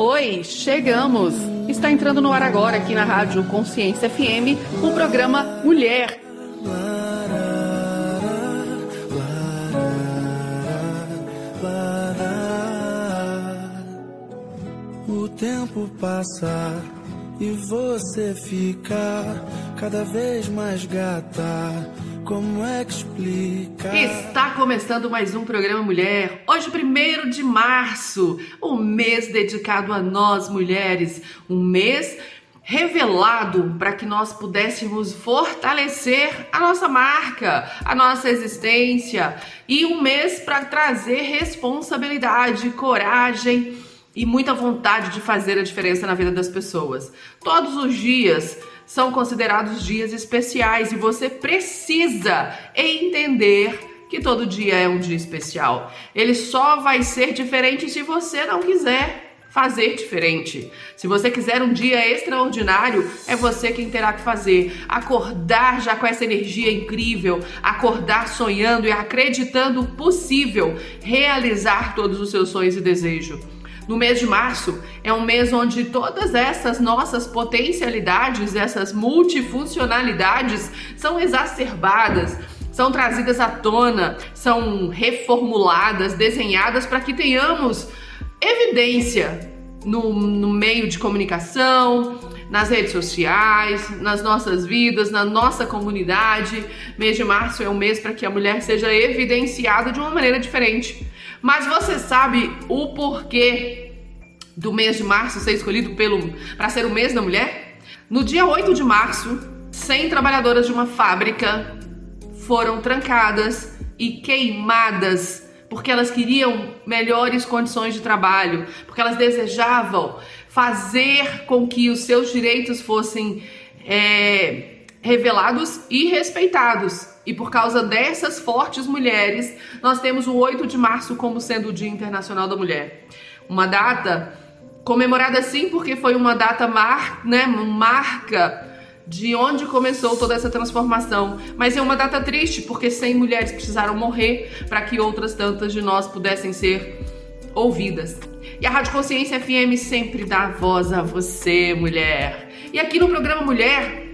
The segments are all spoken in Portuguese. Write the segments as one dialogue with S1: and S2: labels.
S1: Oi, chegamos! Está entrando no ar agora aqui na Rádio Consciência FM o programa Mulher.
S2: O tempo passa e você fica cada vez mais gata como é que explica?
S1: Está começando mais um programa Mulher. Hoje, 1 de março, um mês dedicado a nós mulheres. Um mês revelado para que nós pudéssemos fortalecer a nossa marca, a nossa existência e um mês para trazer responsabilidade, coragem e muita vontade de fazer a diferença na vida das pessoas. Todos os dias são considerados dias especiais e você precisa entender que todo dia é um dia especial. Ele só vai ser diferente se você não quiser fazer diferente. Se você quiser um dia extraordinário, é você quem terá que fazer. Acordar já com essa energia incrível, acordar sonhando e acreditando possível realizar todos os seus sonhos e desejos. No mês de março é um mês onde todas essas nossas potencialidades, essas multifuncionalidades são exacerbadas são trazidas à tona, são reformuladas, desenhadas para que tenhamos evidência no, no, meio de comunicação, nas redes sociais, nas nossas vidas, na nossa comunidade. Mês de março é um mês para que a mulher seja evidenciada de uma maneira diferente. Mas você sabe o porquê do mês de março ser escolhido para ser o mês da mulher? No dia 8 de março, 100 trabalhadoras de uma fábrica foram trancadas e queimadas porque elas queriam melhores condições de trabalho, porque elas desejavam fazer com que os seus direitos fossem é, revelados e respeitados. E por causa dessas fortes mulheres, nós temos o 8 de março como sendo o Dia Internacional da Mulher. Uma data comemorada sim porque foi uma data mar, né, marca de onde começou toda essa transformação. Mas é uma data triste porque 100 mulheres precisaram morrer para que outras tantas de nós pudessem ser ouvidas. E a Rádio Consciência FM sempre dá voz a você, mulher. E aqui no programa Mulher,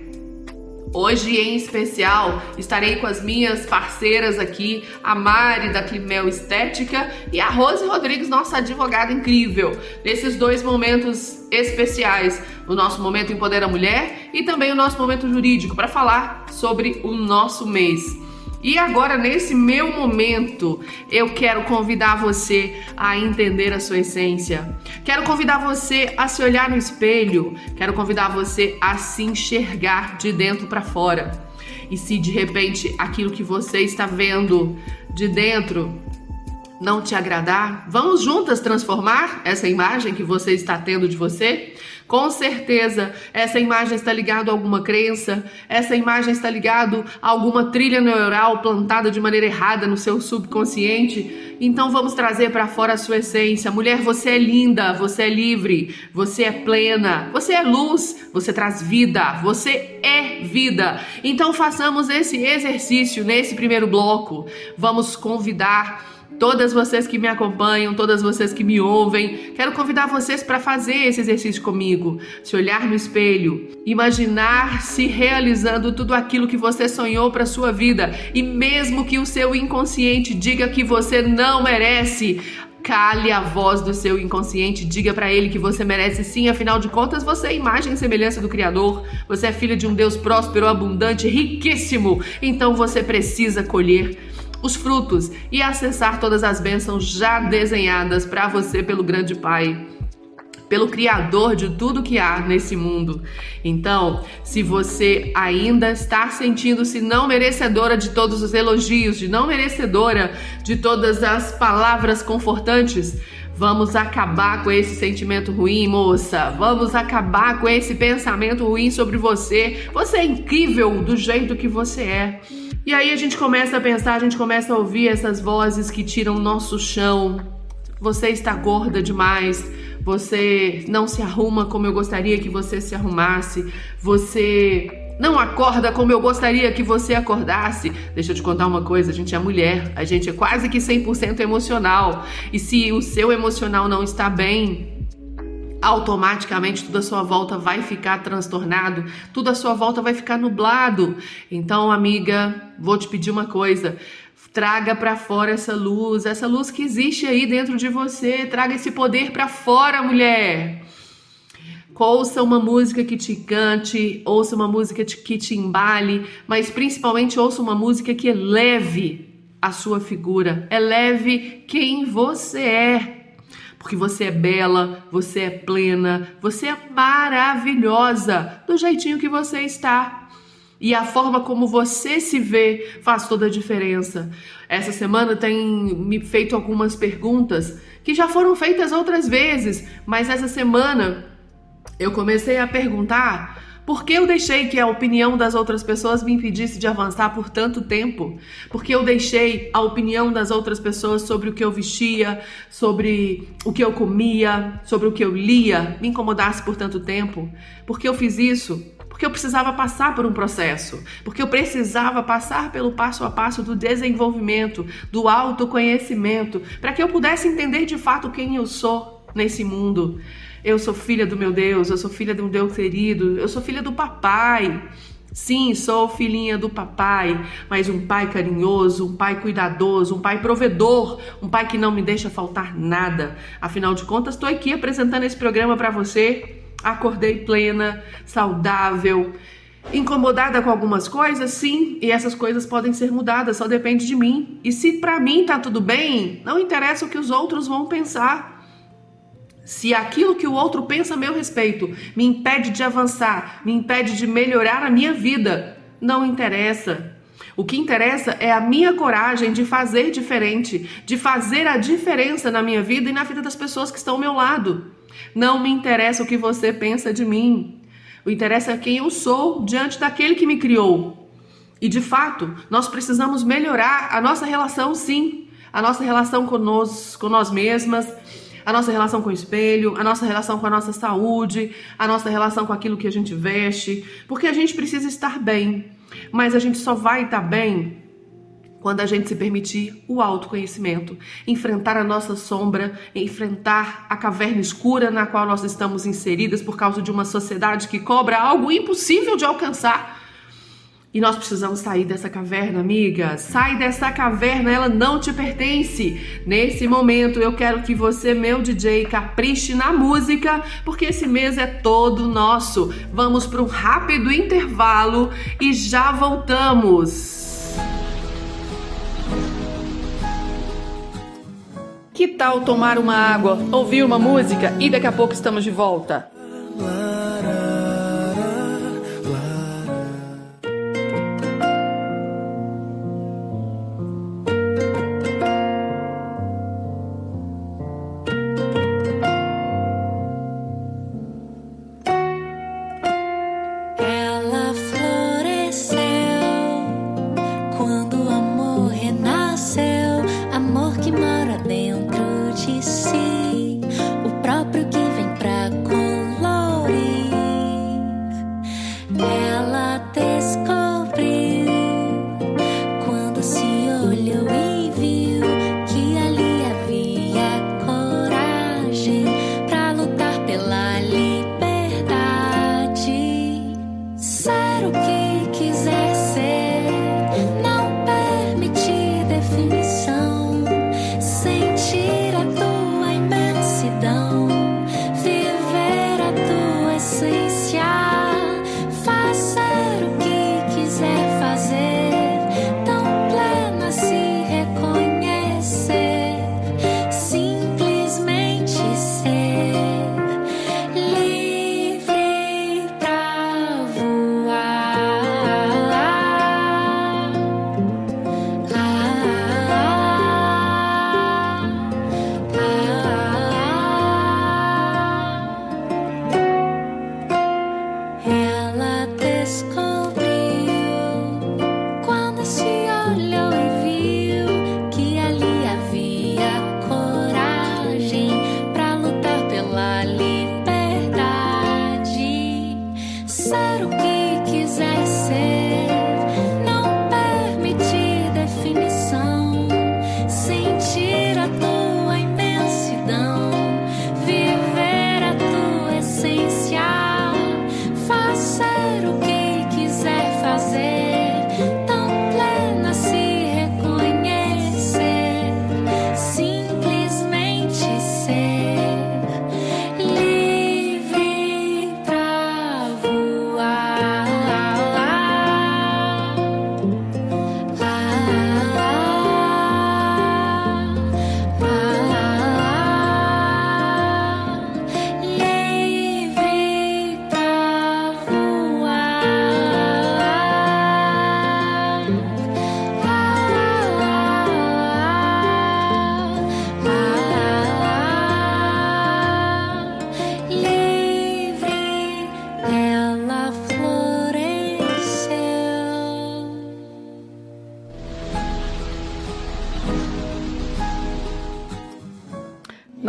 S1: Hoje, em especial, estarei com as minhas parceiras aqui, a Mari da Climel Estética e a Rose Rodrigues, nossa advogada incrível, nesses dois momentos especiais, o nosso momento Empodera Mulher e também o nosso momento jurídico, para falar sobre o nosso mês. E agora, nesse meu momento, eu quero convidar você a entender a sua essência. Quero convidar você a se olhar no espelho. Quero convidar você a se enxergar de dentro para fora. E se de repente aquilo que você está vendo de dentro não te agradar, vamos juntas transformar essa imagem que você está tendo de você? Com certeza, essa imagem está ligada a alguma crença, essa imagem está ligada a alguma trilha neural plantada de maneira errada no seu subconsciente. Então vamos trazer para fora a sua essência. Mulher, você é linda, você é livre, você é plena, você é luz, você traz vida, você é vida. Então façamos esse exercício nesse primeiro bloco. Vamos convidar todas vocês que me acompanham, todas vocês que me ouvem, quero convidar vocês para fazer esse exercício comigo. Se olhar no espelho, imaginar se realizando tudo aquilo que você sonhou para sua vida. E mesmo que o seu inconsciente diga que você não merece, Cale a voz do seu inconsciente, diga para ele que você merece sim, afinal de contas você é imagem e semelhança do Criador, você é filha de um Deus próspero, abundante, riquíssimo, então você precisa colher os frutos e acessar todas as bênçãos já desenhadas para você pelo grande Pai pelo Criador de tudo que há nesse mundo. Então, se você ainda está sentindo-se não merecedora de todos os elogios, de não merecedora de todas as palavras confortantes, Vamos acabar com esse sentimento ruim, moça. Vamos acabar com esse pensamento ruim sobre você. Você é incrível do jeito que você é. E aí a gente começa a pensar, a gente começa a ouvir essas vozes que tiram nosso chão. Você está gorda demais. Você não se arruma como eu gostaria que você se arrumasse. Você não acorda como eu gostaria que você acordasse. Deixa eu te contar uma coisa: a gente é mulher, a gente é quase que 100% emocional. E se o seu emocional não está bem, automaticamente tudo à sua volta vai ficar transtornado, tudo à sua volta vai ficar nublado. Então, amiga, vou te pedir uma coisa. Traga para fora essa luz, essa luz que existe aí dentro de você. Traga esse poder para fora, mulher. Ouça uma música que te cante, ouça uma música que te embale, mas principalmente ouça uma música que eleve a sua figura, eleve quem você é porque você é bela, você é plena, você é maravilhosa do jeitinho que você está. E a forma como você se vê faz toda a diferença. Essa semana tem me feito algumas perguntas que já foram feitas outras vezes, mas essa semana eu comecei a perguntar por que eu deixei que a opinião das outras pessoas me impedisse de avançar por tanto tempo? Porque eu deixei a opinião das outras pessoas sobre o que eu vestia, sobre o que eu comia, sobre o que eu lia, me incomodasse por tanto tempo? Porque eu fiz isso? Porque eu precisava passar por um processo, porque eu precisava passar pelo passo a passo do desenvolvimento, do autoconhecimento, para que eu pudesse entender de fato quem eu sou nesse mundo. Eu sou filha do meu Deus, eu sou filha de um Deus querido, eu sou filha do papai. Sim, sou filhinha do papai, mas um pai carinhoso, um pai cuidadoso, um pai provedor, um pai que não me deixa faltar nada. Afinal de contas, estou aqui apresentando esse programa para você. Acordei plena, saudável, incomodada com algumas coisas, sim, e essas coisas podem ser mudadas, só depende de mim. E se para mim tá tudo bem, não interessa o que os outros vão pensar. Se aquilo que o outro pensa a meu respeito me impede de avançar, me impede de melhorar a minha vida, não interessa. O que interessa é a minha coragem de fazer diferente, de fazer a diferença na minha vida e na vida das pessoas que estão ao meu lado. Não me interessa o que você pensa de mim. O interessa é quem eu sou diante daquele que me criou. E de fato, nós precisamos melhorar a nossa relação, sim, a nossa relação nós, com nós mesmas a nossa relação com o espelho, a nossa relação com a nossa saúde, a nossa relação com aquilo que a gente veste, porque a gente precisa estar bem. Mas a gente só vai estar bem quando a gente se permitir o autoconhecimento, enfrentar a nossa sombra, enfrentar a caverna escura na qual nós estamos inseridas por causa de uma sociedade que cobra algo impossível de alcançar e nós precisamos sair dessa caverna, amiga. Sai dessa caverna, ela não te pertence. Nesse momento, eu quero que você, meu DJ, capriche na música, porque esse mês é todo nosso. Vamos para um rápido intervalo e já voltamos. Que tal tomar uma água, ouvir uma música e daqui a pouco estamos de volta?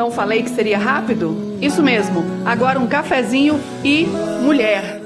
S1: Não falei que seria rápido? Isso mesmo. Agora um cafezinho e mulher.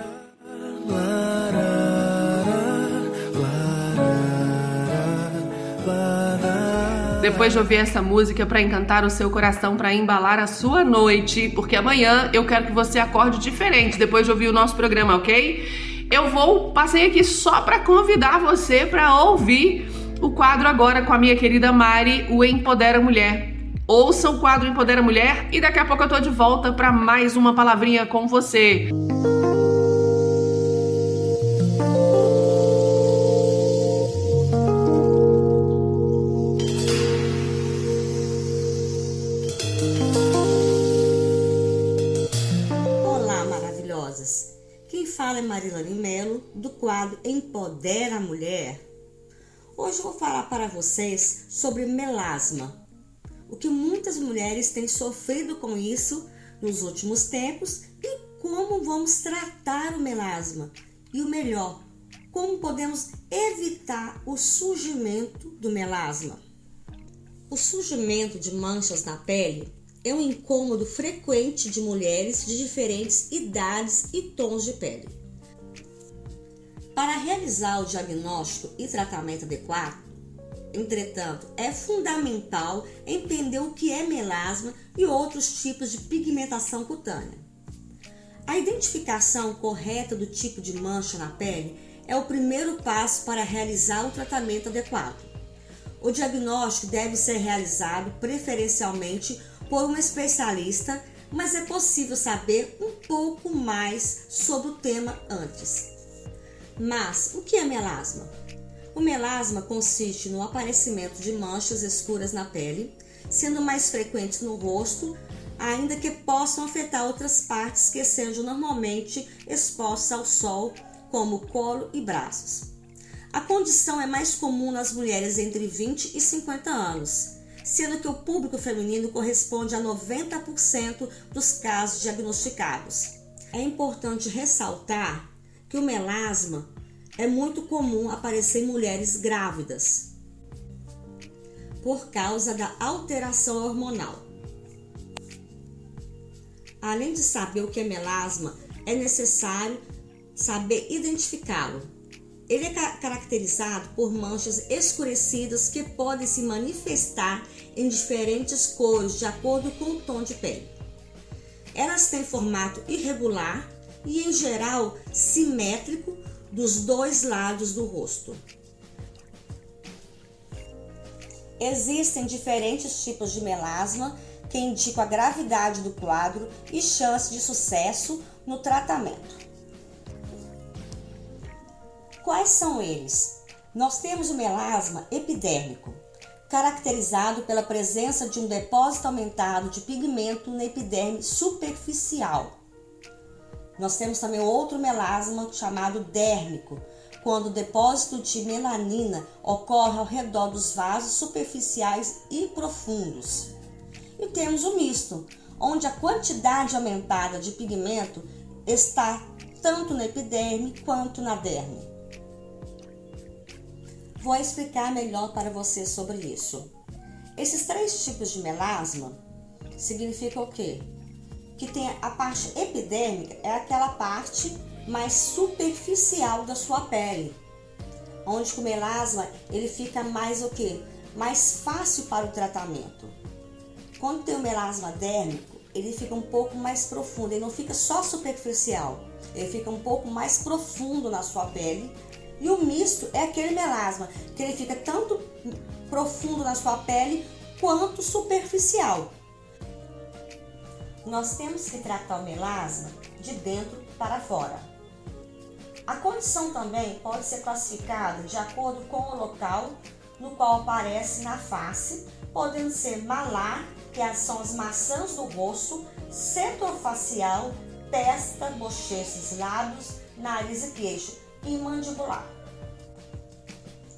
S1: Depois de ouvir essa música para encantar o seu coração, para embalar a sua noite, porque amanhã eu quero que você acorde diferente depois de ouvir o nosso programa, ok? Eu vou passei aqui só para convidar você para ouvir o quadro agora com a minha querida Mari, o Empodera Mulher. Ouça o quadro Empodera Mulher e daqui a pouco eu tô de volta para mais uma palavrinha com você.
S3: fala é Marilane Melo, do quadro Empodera a Mulher. Hoje eu vou falar para vocês sobre melasma. O que muitas mulheres têm sofrido com isso nos últimos tempos e como vamos tratar o melasma. E o melhor, como podemos evitar o surgimento do melasma. O surgimento de manchas na pele é um incômodo frequente de mulheres de diferentes idades e tons de pele. Para realizar o diagnóstico e tratamento adequado, entretanto, é fundamental entender o que é melasma e outros tipos de pigmentação cutânea. A identificação correta do tipo de mancha na pele é o primeiro passo para realizar o tratamento adequado. O diagnóstico deve ser realizado preferencialmente por um especialista, mas é possível saber um pouco mais sobre o tema antes. Mas o que é melasma? O melasma consiste no aparecimento de manchas escuras na pele, sendo mais frequentes no rosto, ainda que possam afetar outras partes que sejam normalmente expostas ao sol, como colo e braços. A condição é mais comum nas mulheres entre 20 e 50 anos, sendo que o público feminino corresponde a 90% dos casos diagnosticados. É importante ressaltar que o melasma é muito comum aparecer mulheres grávidas por causa da alteração hormonal. Além de saber o que é melasma, é necessário saber identificá-lo ele é caracterizado por manchas escurecidas que podem se manifestar em diferentes cores de acordo com o tom de pele. Elas têm formato irregular e, em geral, simétrico dos dois lados do rosto. Existem diferentes tipos de melasma que indicam a gravidade do quadro e chance de sucesso no tratamento. Quais são eles? Nós temos o melasma epidérmico, caracterizado pela presença de um depósito aumentado de pigmento na epiderme superficial. Nós temos também outro melasma chamado dérmico, quando o depósito de melanina ocorre ao redor dos vasos superficiais e profundos. E temos o misto, onde a quantidade aumentada de pigmento está tanto na epiderme quanto na derme. Vou explicar melhor para você sobre isso. Esses três tipos de melasma significam o quê? Que tem a parte epidêmica, é aquela parte mais superficial da sua pele, onde o melasma ele fica mais o quê? Mais fácil para o tratamento. Quando tem o melasma dérmico, ele fica um pouco mais profundo, ele não fica só superficial, ele fica um pouco mais profundo na sua pele e o misto é aquele melasma que ele fica tanto profundo na sua pele quanto superficial. Nós temos que tratar o melasma de dentro para fora. A condição também pode ser classificada de acordo com o local no qual aparece na face, podendo ser malar, que são as maçãs do rosto, setor facial, testa, bochechas, lábios, nariz e queixo e mandibular.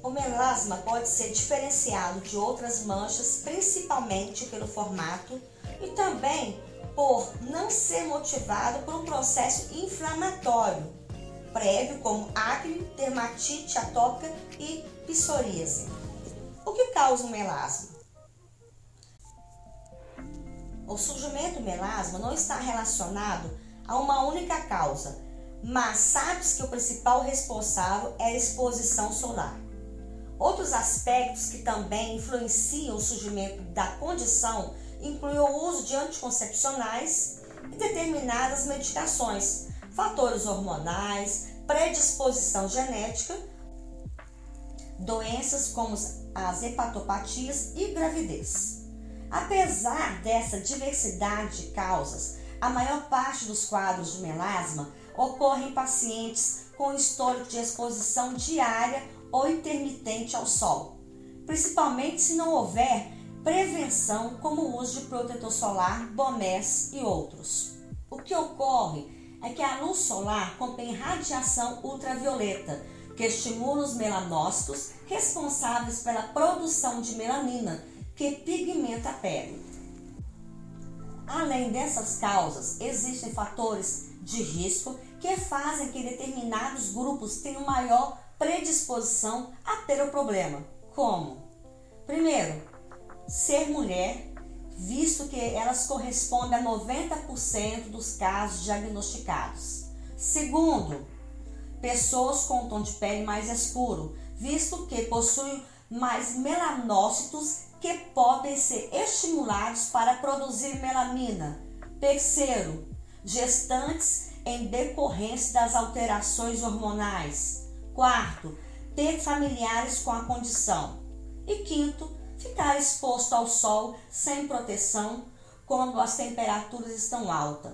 S3: O melasma pode ser diferenciado de outras manchas, principalmente pelo formato e também por não ser motivado por um processo inflamatório prévio, como acne, dermatite atópica e psoríase. O que causa o melasma? O surgimento do melasma não está relacionado a uma única causa, mas sabe-se que o principal responsável é a exposição solar. Outros aspectos que também influenciam o surgimento da condição incluem o uso de anticoncepcionais e determinadas medicações, fatores hormonais, predisposição genética, doenças como as hepatopatias e gravidez. Apesar dessa diversidade de causas, a maior parte dos quadros de melasma ocorre em pacientes com histórico de exposição diária ou intermitente ao sol, principalmente se não houver prevenção como o uso de protetor solar, bonés e outros. O que ocorre é que a luz solar contém radiação ultravioleta, que estimula os melanócitos responsáveis pela produção de melanina, que pigmenta a pele. Além dessas causas, existem fatores de risco que fazem que determinados grupos tenham maior predisposição a ter o problema. Como? Primeiro, ser mulher, visto que elas correspondem a 90% dos casos diagnosticados. Segundo, pessoas com tom de pele mais escuro, visto que possuem mais melanócitos que podem ser estimulados para produzir melanina. Terceiro, gestantes em decorrência das alterações hormonais. Quarto, ter familiares com a condição. E quinto, ficar exposto ao sol sem proteção quando as temperaturas estão altas.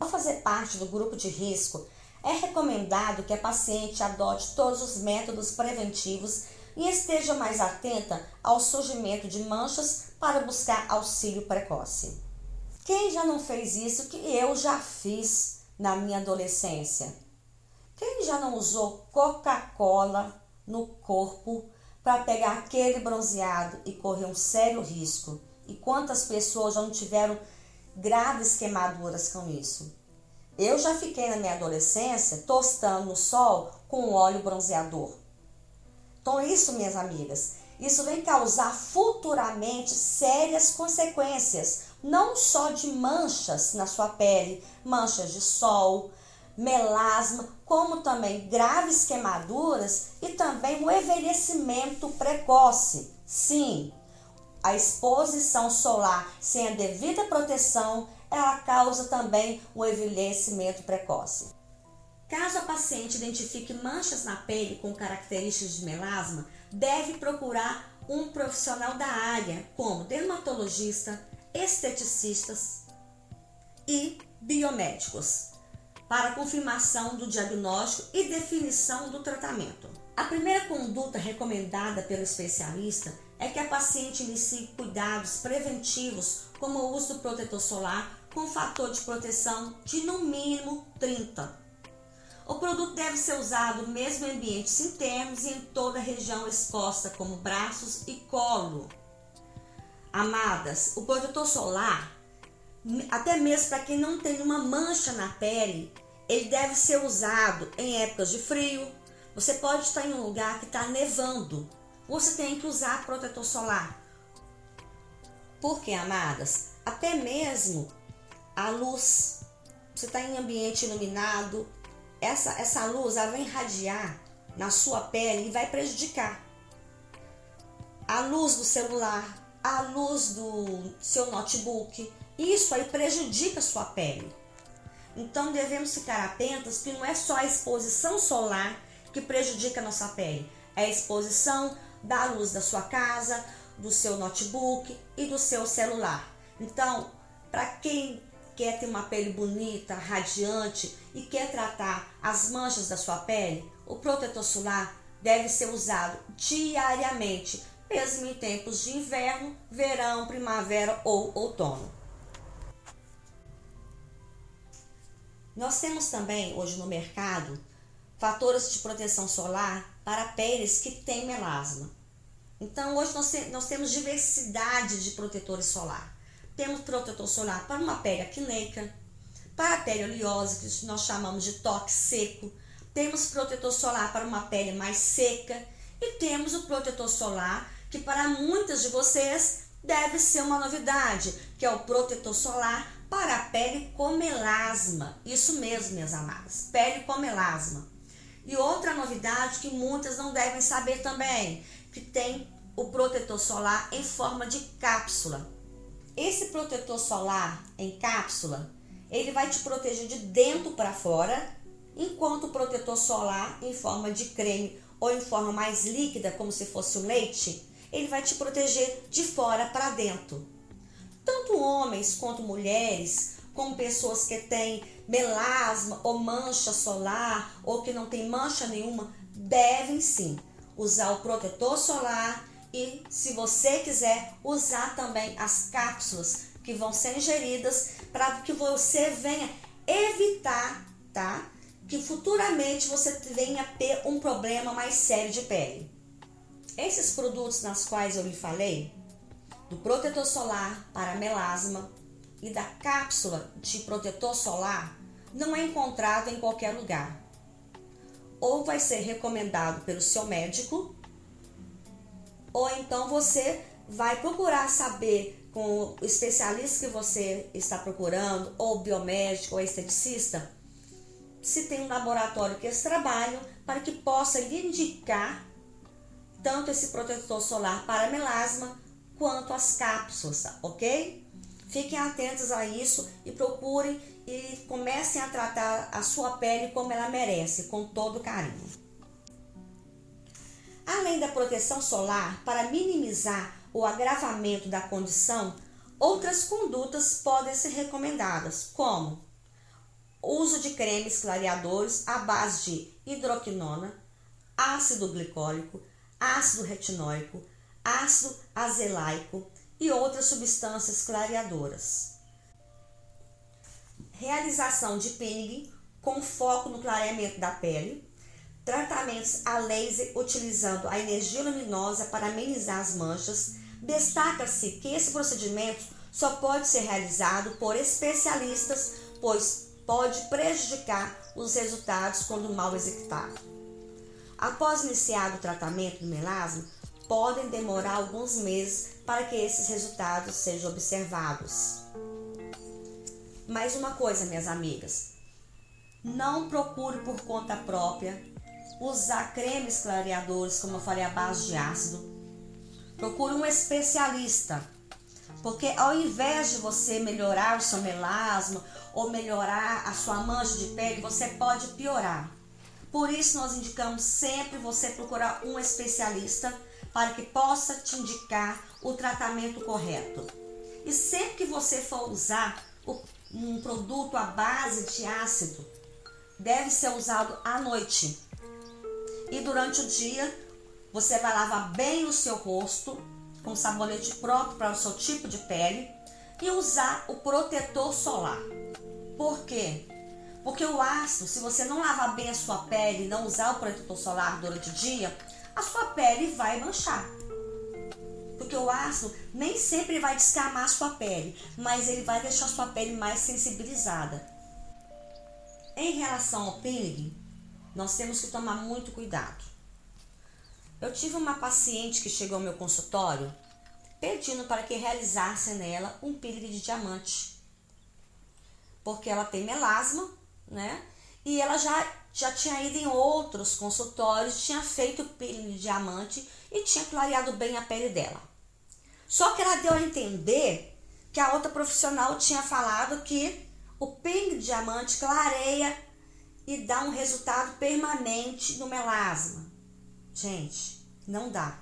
S3: Ao fazer parte do grupo de risco, é recomendado que a paciente adote todos os métodos preventivos e esteja mais atenta ao surgimento de manchas para buscar auxílio precoce. Quem já não fez isso que eu já fiz na minha adolescência? Quem já não usou Coca-Cola no corpo para pegar aquele bronzeado e correr um sério risco? E quantas pessoas já não tiveram graves queimaduras com isso? Eu já fiquei na minha adolescência tostando no sol com óleo bronzeador. Então, isso, minhas amigas, isso vem causar futuramente sérias consequências, não só de manchas na sua pele, manchas de sol, melasma, como também graves queimaduras e também o envelhecimento precoce. Sim, a exposição solar sem a devida proteção, ela causa também o envelhecimento precoce. Caso a paciente identifique manchas na pele com características de melasma, deve procurar um profissional da área, como dermatologista, esteticistas e biomédicos, para confirmação do diagnóstico e definição do tratamento. A primeira conduta recomendada pelo especialista é que a paciente inicie cuidados preventivos, como o uso do protetor solar com fator de proteção de no mínimo 30 o produto deve ser usado mesmo em ambientes internos e em toda a região exposta, como braços e colo. Amadas, o protetor solar, até mesmo para quem não tem uma mancha na pele, ele deve ser usado em épocas de frio. Você pode estar em um lugar que está nevando. Você tem que usar protetor solar. Porque, amadas, até mesmo a luz, você está em ambiente iluminado, essa, essa luz ela vai irradiar na sua pele e vai prejudicar. A luz do celular, a luz do seu notebook, isso aí prejudica a sua pele. Então devemos ficar atentos que não é só a exposição solar que prejudica a nossa pele, é a exposição da luz da sua casa, do seu notebook e do seu celular. Então, para quem quer ter uma pele bonita, radiante e quer tratar as manchas da sua pele, o protetor solar deve ser usado diariamente, mesmo em tempos de inverno, verão, primavera ou outono. Nós temos também hoje no mercado fatores de proteção solar para peles que têm melasma. Então hoje nós, nós temos diversidade de protetores solar. Temos protetor solar para uma pele acneica, para a pele oleosa, que nós chamamos de toque seco. Temos protetor solar para uma pele mais seca. E temos o protetor solar, que para muitas de vocês deve ser uma novidade, que é o protetor solar para a pele com melasma. Isso mesmo, minhas amadas, pele com melasma. E outra novidade que muitas não devem saber também, que tem o protetor solar em forma de cápsula. Esse protetor solar em cápsula, ele vai te proteger de dentro para fora, enquanto o protetor solar em forma de creme ou em forma mais líquida, como se fosse um leite, ele vai te proteger de fora para dentro. Tanto homens quanto mulheres, como pessoas que têm melasma ou mancha solar ou que não tem mancha nenhuma, devem sim usar o protetor solar e, se você quiser, usar também as cápsulas que vão ser ingeridas para que você venha evitar, tá? Que futuramente você venha ter um problema mais sério de pele. Esses produtos nas quais eu lhe falei, do protetor solar para melasma e da cápsula de protetor solar, não é encontrado em qualquer lugar. Ou vai ser recomendado pelo seu médico, ou então você vai procurar saber com o especialista que você está procurando, ou biomédico, ou esteticista, se tem um laboratório que eles trabalham para que possa lhe indicar tanto esse protetor solar para melasma quanto as cápsulas, ok? Fiquem atentos a isso e procurem e comecem a tratar a sua pele como ela merece, com todo carinho. Além da proteção solar, para minimizar o agravamento da condição, outras condutas podem ser recomendadas, como uso de cremes clareadores à base de hidroquinona, ácido glicólico, ácido retinóico, ácido azelaico e outras substâncias clareadoras. Realização de peeling com foco no clareamento da pele, tratamentos a laser utilizando a energia luminosa para amenizar as manchas. Destaca-se que esse procedimento só pode ser realizado por especialistas, pois pode prejudicar os resultados quando mal executado. Após iniciado o tratamento do melasma, podem demorar alguns meses para que esses resultados sejam observados. Mais uma coisa, minhas amigas, não procure por conta própria usar cremes clareadores, como eu falei, à base de ácido. Procure um especialista, porque ao invés de você melhorar o seu melasma ou melhorar a sua mancha de pele, você pode piorar. Por isso, nós indicamos sempre você procurar um especialista para que possa te indicar o tratamento correto. E sempre que você for usar um produto à base de ácido, deve ser usado à noite. E durante o dia, você vai lavar bem o seu rosto com sabonete próprio para o seu tipo de pele e usar o protetor solar. Por quê? Porque o ácido, se você não lavar bem a sua pele e não usar o protetor solar durante o dia, a sua pele vai manchar. Porque o ácido nem sempre vai descamar a sua pele, mas ele vai deixar a sua pele mais sensibilizada. Em relação ao peeling, nós temos que tomar muito cuidado. Eu tive uma paciente que chegou ao meu consultório pedindo para que realizasse nela um peeling de diamante. Porque ela tem melasma, né? E ela já já tinha ido em outros consultórios, tinha feito peeling de diamante e tinha clareado bem a pele dela. Só que ela deu a entender que a outra profissional tinha falado que o peeling de diamante clareia e dá um resultado permanente no melasma. Gente, não dá.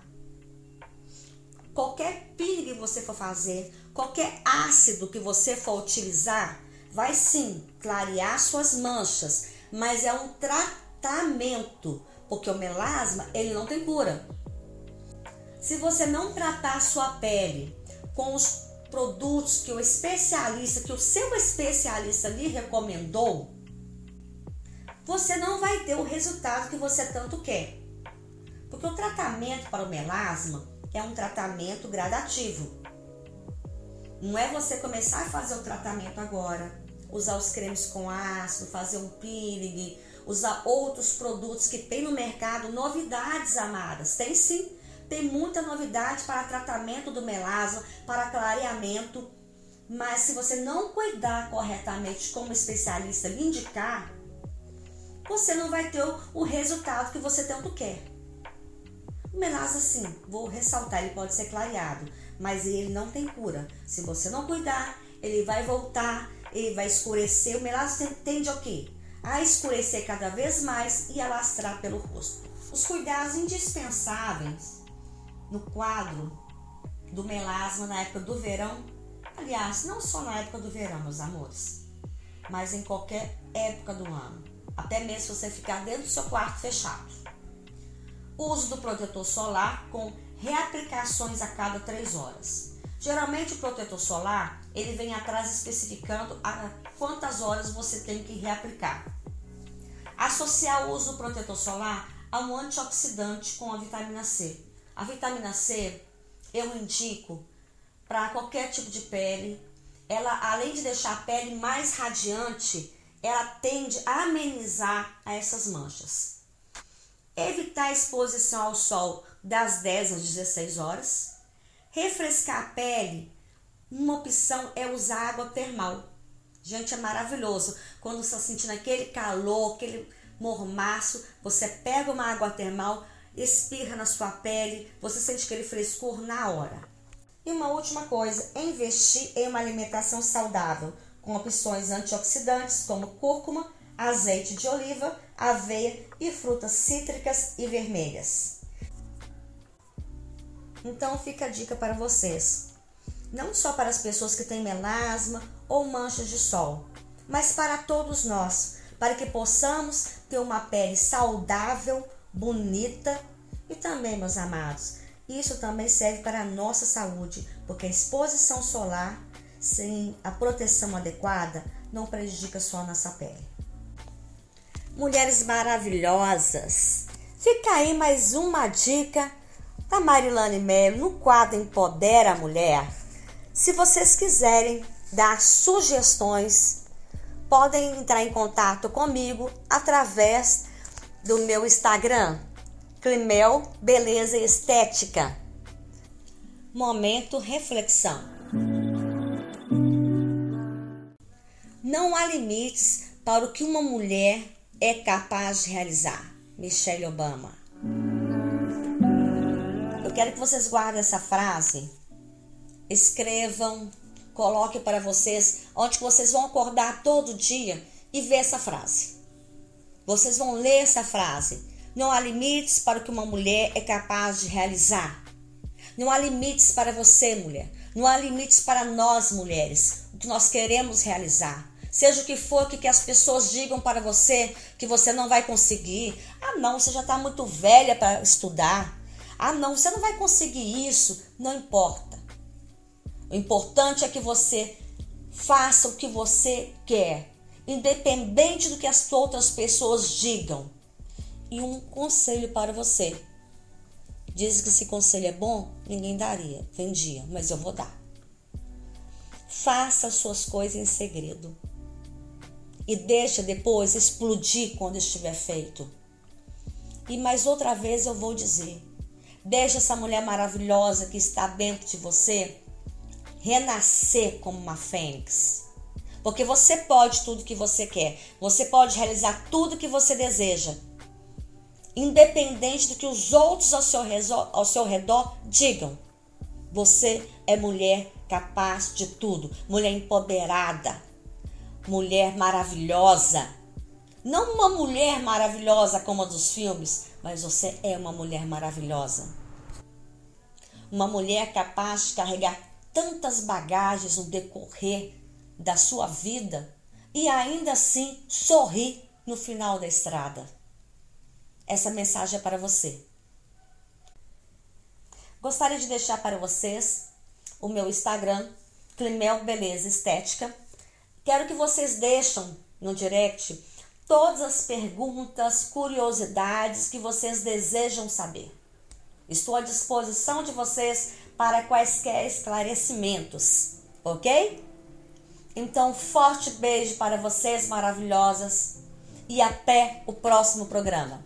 S3: Qualquer peeling que você for fazer, qualquer ácido que você for utilizar, vai sim clarear suas manchas, mas é um tratamento, porque o melasma ele não tem cura. Se você não tratar a sua pele com os produtos que o especialista, que o seu especialista lhe recomendou, você não vai ter o resultado que você tanto quer. Porque o tratamento para o melasma é um tratamento gradativo. Não é você começar a fazer o tratamento agora, usar os cremes com ácido, fazer um peeling, usar outros produtos que tem no mercado, novidades amadas. Tem sim Tem muita novidade para tratamento do melasma, para clareamento, mas se você não cuidar corretamente como especialista lhe indicar, você não vai ter o resultado que você tanto quer. O melasma, sim, vou ressaltar, ele pode ser clareado, mas ele não tem cura. Se você não cuidar, ele vai voltar, ele vai escurecer. O melasma tende a quê? A escurecer cada vez mais e alastrar pelo rosto. Os cuidados indispensáveis no quadro do melasma na época do verão. Aliás, não só na época do verão, meus amores, mas em qualquer época do ano. Até mesmo se você ficar dentro do seu quarto fechado. O uso do protetor solar com reaplicações a cada 3 horas. Geralmente o protetor solar ele vem atrás especificando a quantas horas você tem que reaplicar. Associar o uso do protetor solar a um antioxidante com a vitamina C. A vitamina C eu indico para qualquer tipo de pele. Ela, além de deixar a pele mais radiante, ela tende a amenizar essas manchas. Evitar a exposição ao sol das 10 às 16 horas. Refrescar a pele, uma opção é usar água termal. Gente, é maravilhoso. Quando você está sentindo aquele calor, aquele mormaço, você pega uma água termal, espirra na sua pele, você sente aquele frescor na hora. E uma última coisa, investir em uma alimentação saudável, com opções antioxidantes como cúrcuma, azeite de oliva, aveia e frutas cítricas e vermelhas. Então fica a dica para vocês, não só para as pessoas que têm melasma ou manchas de sol, mas para todos nós, para que possamos ter uma pele saudável, bonita e também, meus amados, isso também serve para a nossa saúde, porque a exposição solar sem a proteção adequada não prejudica só a nossa pele. Mulheres maravilhosas, fica aí mais uma dica da Marilane Melo no quadro Empodera a Mulher. Se vocês quiserem dar sugestões podem entrar em contato comigo através do meu Instagram, Climel Beleza Estética. Momento reflexão. Não há limites para o que uma mulher é capaz de realizar. Michelle Obama. Eu quero que vocês guardem essa frase, escrevam coloque para vocês, onde vocês vão acordar todo dia e ver essa frase. Vocês vão ler essa frase. Não há limites para o que uma mulher é capaz de realizar. Não há limites para você, mulher. Não há limites para nós, mulheres. O que nós queremos realizar. Seja o que for que, que as pessoas digam para você que você não vai conseguir. Ah, não, você já está muito velha para estudar. Ah, não, você não vai conseguir isso. Não importa. O importante é que você faça o que você quer, independente do que as outras pessoas digam. E um conselho para você. Diz que esse conselho é bom, ninguém daria, vendia, mas eu vou dar. Faça as suas coisas em segredo. E deixa depois explodir quando estiver feito. E mais outra vez eu vou dizer: deixa essa mulher maravilhosa que está dentro de você renascer como uma fênix. Porque você pode tudo que você quer. Você pode realizar tudo que você deseja. Independente do que os outros ao seu, ao seu redor digam. Você é mulher capaz de tudo. Mulher empoderada. Mulher maravilhosa. Não uma mulher maravilhosa como a dos filmes, mas você é uma mulher maravilhosa. Uma mulher capaz de carregar tantas bagagens no decorrer da sua vida e ainda assim sorrir no final da estrada. Essa mensagem é para você. Gostaria de deixar para vocês o meu Instagram, Climel Beleza Estética. Quero que vocês deixem no direct todas as perguntas, curiosidades que vocês desejam saber. Estou à disposição de vocês para quaisquer esclarecimentos, ok? Então, forte beijo para vocês maravilhosas e até o próximo programa.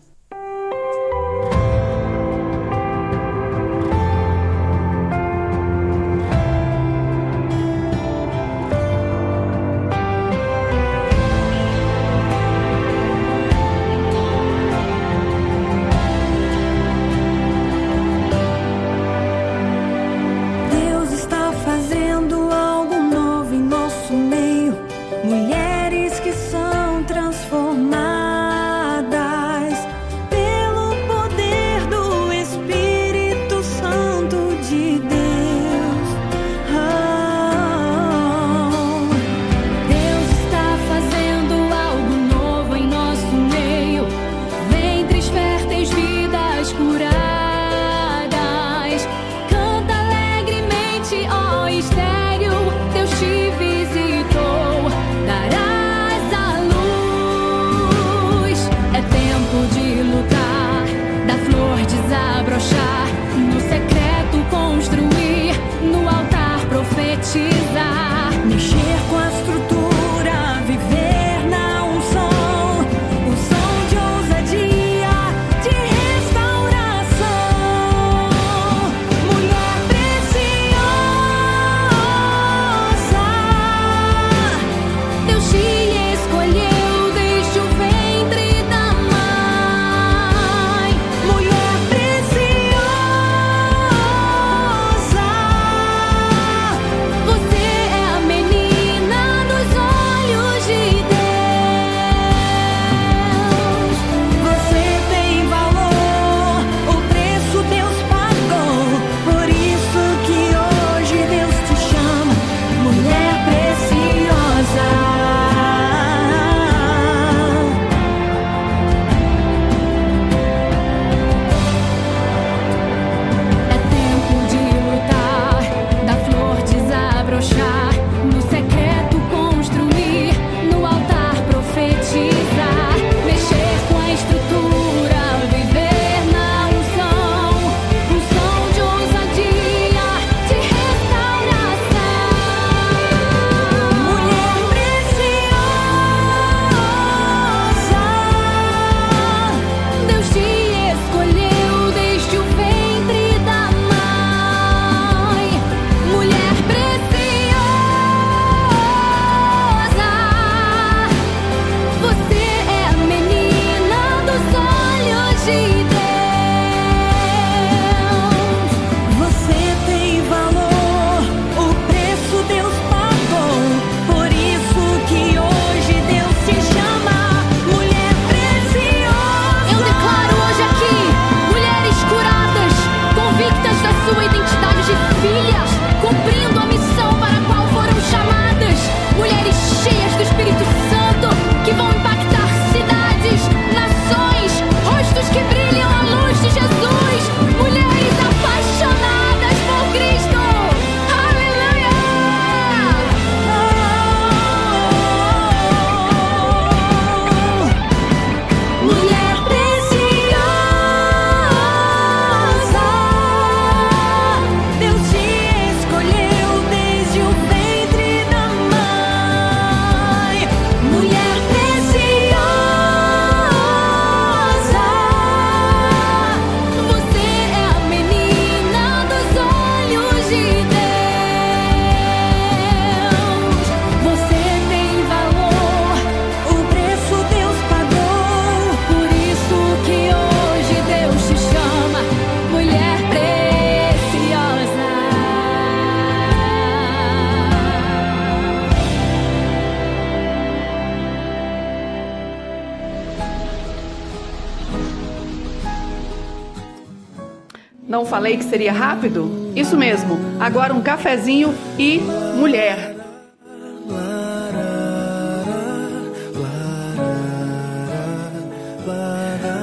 S1: Não falei que seria rápido? Isso mesmo. Agora um cafezinho e mulher.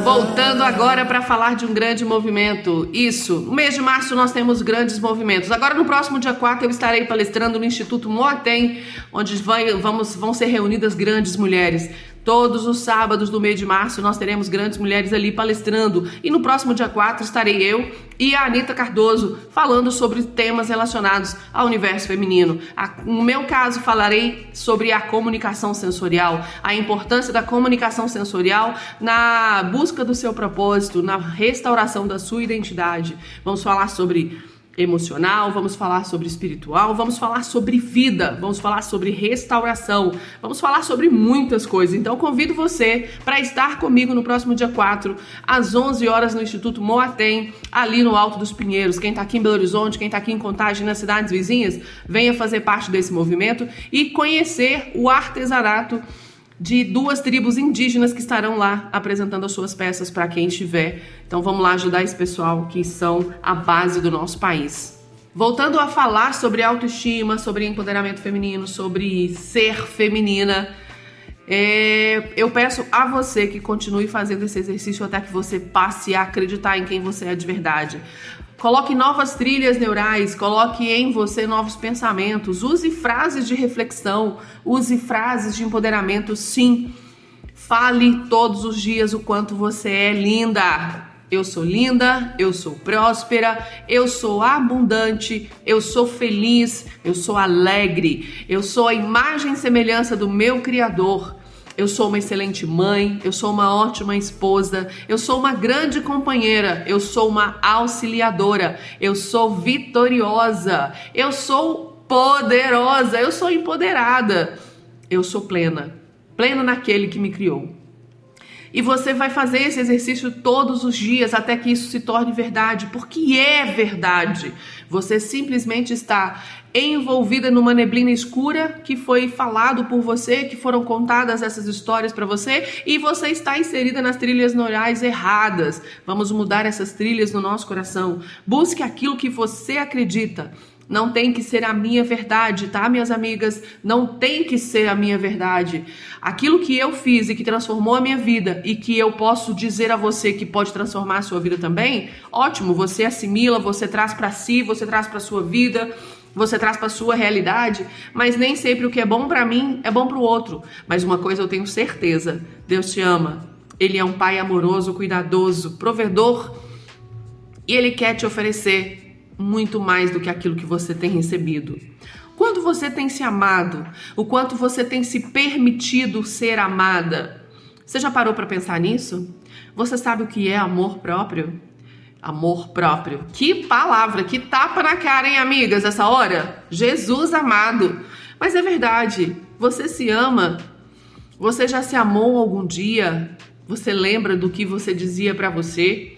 S1: Voltando agora para falar de um grande movimento. Isso, no mês de março nós temos grandes movimentos. Agora no próximo dia 4 eu estarei palestrando no Instituto Moatem, onde vai, vamos, vão ser reunidas grandes mulheres. Todos os sábados do mês de março nós teremos grandes mulheres ali palestrando. E no próximo dia 4 estarei eu e a Anitta Cardoso falando sobre temas relacionados ao universo feminino. No meu caso, falarei sobre a comunicação sensorial, a importância da comunicação sensorial na busca do seu propósito, na restauração da sua identidade. Vamos falar sobre emocional, vamos falar sobre espiritual, vamos falar sobre vida, vamos falar sobre restauração, vamos falar sobre muitas coisas. Então convido você para estar comigo no próximo dia 4, às 11 horas no Instituto Moatem, ali no Alto dos Pinheiros. Quem está aqui em Belo Horizonte, quem está aqui em Contagem, nas cidades vizinhas, venha fazer parte desse movimento e conhecer o artesanato de duas tribos indígenas que estarão lá apresentando as suas peças para quem estiver. Então vamos lá ajudar esse pessoal que são a base do nosso país. Voltando a falar sobre autoestima, sobre empoderamento feminino, sobre ser feminina, é, eu peço a você que continue fazendo esse exercício até que você passe a acreditar em quem você é de verdade. Coloque novas trilhas neurais, coloque em você novos pensamentos, use frases de reflexão, use frases de empoderamento, sim. Fale todos os dias o quanto você é linda. Eu sou linda, eu sou próspera, eu sou abundante, eu sou feliz, eu sou alegre, eu sou a imagem e semelhança do meu Criador. Eu sou uma excelente mãe, eu sou uma ótima esposa, eu sou uma grande companheira, eu sou uma auxiliadora, eu sou vitoriosa, eu sou poderosa, eu sou empoderada, eu sou plena, plena naquele que me criou. E você vai fazer esse exercício todos os dias até que isso se torne verdade, porque é verdade. Você simplesmente está envolvida numa neblina escura que foi falado por você, que foram contadas essas histórias para você e você está inserida nas trilhas neurais erradas. Vamos mudar essas trilhas no nosso coração. Busque aquilo que você acredita. Não tem que ser a minha verdade, tá, minhas amigas? Não tem que ser a minha verdade. Aquilo que eu fiz e que transformou a minha vida e que eu posso dizer a você que pode transformar a sua vida também, ótimo, você assimila, você traz para si, você traz para sua vida você traz para sua realidade, mas nem sempre o que é bom para mim é bom para o outro. Mas uma coisa eu tenho certeza: Deus te ama. Ele é um pai amoroso, cuidadoso, provedor e ele quer te oferecer muito mais do que aquilo que você tem recebido. Quando você tem se amado, o quanto você tem se permitido ser amada. Você já parou para pensar nisso? Você sabe o que é amor próprio? Amor próprio. Que palavra, que tapa na cara, hein, amigas, essa hora? Jesus amado. Mas é verdade, você se ama? Você já se amou algum dia? Você lembra do que você dizia para você?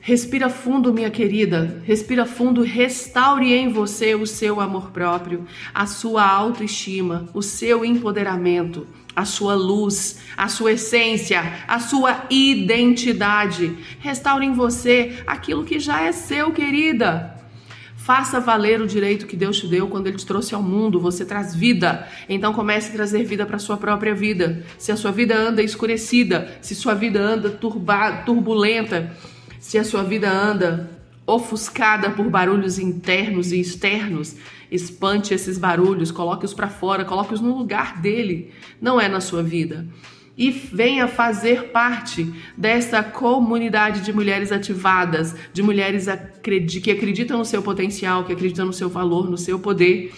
S1: Respira fundo, minha querida. Respira fundo, restaure em você o seu amor próprio, a sua autoestima, o seu empoderamento a sua luz, a sua essência, a sua identidade. Restaure em você aquilo que já é seu, querida. Faça valer o direito que Deus te deu quando Ele te trouxe ao mundo. Você traz vida. Então comece a trazer vida para a sua própria vida. Se a sua vida anda escurecida, se sua vida anda turba, turbulenta, se a sua vida anda ofuscada por barulhos internos e externos, espante esses barulhos, coloque-os para fora, coloque-os no lugar dele, não é na sua vida. E venha fazer parte dessa comunidade de mulheres ativadas, de mulheres que acreditam no seu potencial, que acreditam no seu valor, no seu poder,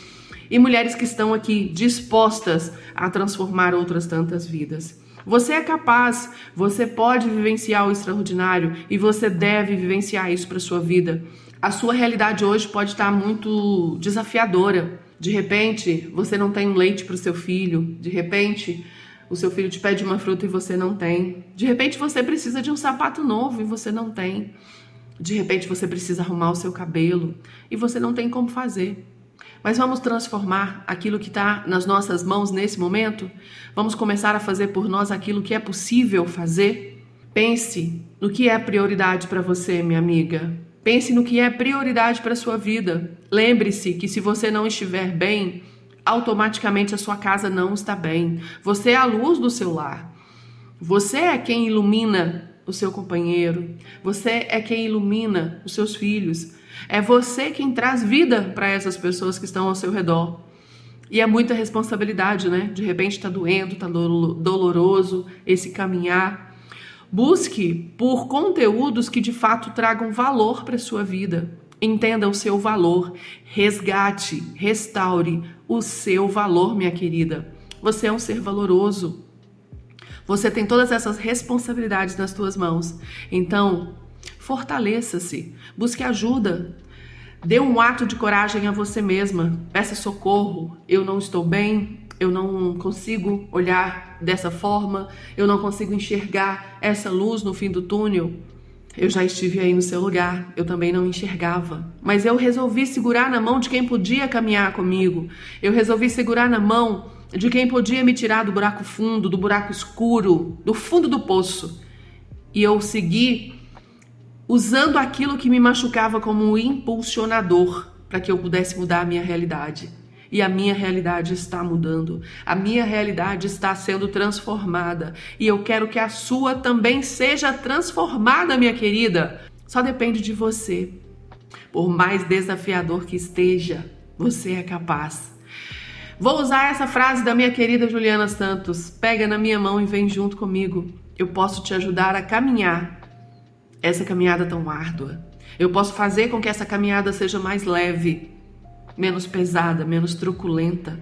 S1: e mulheres que estão aqui dispostas a transformar outras tantas vidas. Você é capaz, você pode vivenciar o extraordinário e você deve vivenciar isso para sua vida. A sua realidade hoje pode estar muito desafiadora. De repente, você não tem leite para o seu filho. De repente, o seu filho te pede uma fruta e você não tem. De repente, você precisa de um sapato novo e você não tem. De repente, você precisa arrumar o seu cabelo e você não tem como fazer. Mas vamos transformar aquilo que está nas nossas mãos nesse momento? Vamos começar a fazer por nós aquilo que é possível fazer? Pense no que é prioridade para você, minha amiga. Pense no que é prioridade para sua vida. Lembre-se que se você não estiver bem, automaticamente a sua casa não está bem. Você é a luz do seu lar. Você é quem ilumina o seu companheiro. Você é quem ilumina os seus filhos. É você quem traz vida para essas pessoas que estão ao seu redor. E é muita responsabilidade, né? De repente está doendo, está doloroso esse caminhar. Busque por conteúdos que de fato tragam valor para sua vida. Entenda o seu valor, resgate, restaure o seu valor, minha querida. Você é um ser valoroso. Você tem todas essas responsabilidades nas suas mãos. Então, fortaleça-se, busque ajuda. Dê um ato de coragem a você mesma. Peça socorro. Eu não estou bem, eu não consigo olhar dessa forma, eu não consigo enxergar essa luz no fim do túnel. Eu já estive aí no seu lugar, eu também não enxergava. Mas eu resolvi segurar na mão de quem podia caminhar comigo. Eu resolvi segurar na mão de quem podia me tirar do buraco fundo, do buraco escuro, do fundo do poço. E eu segui usando aquilo que me machucava como um impulsionador para que eu pudesse mudar a minha realidade. E a minha realidade está mudando, a minha realidade está sendo transformada. E eu quero que a sua também seja transformada, minha querida. Só depende de você. Por mais desafiador que esteja, você é capaz. Vou usar essa frase da minha querida Juliana Santos. Pega na minha mão e vem junto comigo. Eu posso te ajudar a caminhar essa caminhada tão árdua. Eu posso fazer com que essa caminhada seja mais leve, menos pesada, menos truculenta.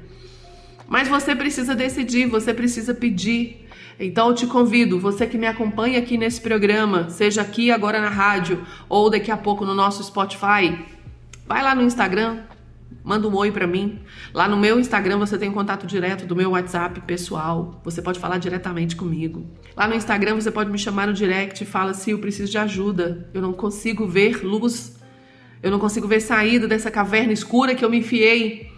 S1: Mas você precisa decidir, você precisa pedir. Então eu te convido, você que me acompanha aqui nesse programa, seja aqui agora na rádio ou daqui a pouco no nosso Spotify, vai lá no Instagram, Manda um oi para mim. Lá no meu Instagram você tem contato direto do meu WhatsApp pessoal. Você pode falar diretamente comigo. Lá no Instagram você pode me chamar no direct e fala se eu preciso de ajuda. Eu não consigo ver luz. Eu não consigo ver saída dessa caverna escura que eu me enfiei.